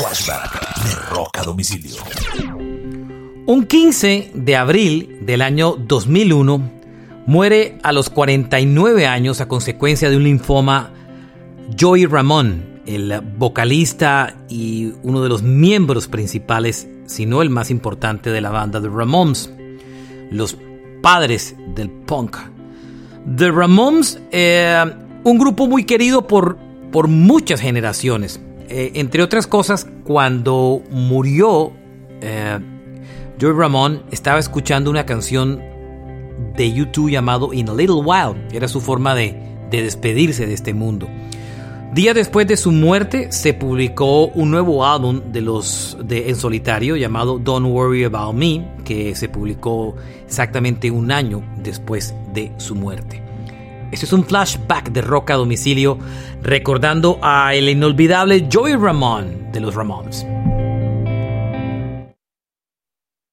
Flashback de Rock Domicilio. Un 15 de abril del año 2001 muere a los 49 años a consecuencia de un linfoma Joey Ramón, el vocalista y uno de los miembros principales, si no el más importante de la banda The Ramones, los padres del punk. The Ramones, eh, un grupo muy querido por, por muchas generaciones. Eh, entre otras cosas, cuando murió eh, Joey Ramón, estaba escuchando una canción de YouTube llamado In a Little While. Era su forma de, de despedirse de este mundo. Días después de su muerte se publicó un nuevo álbum de los de en solitario llamado Don't Worry About Me, que se publicó exactamente un año después de su muerte. Este es un flashback de rock a domicilio recordando a el inolvidable Joey Ramón de los Ramones.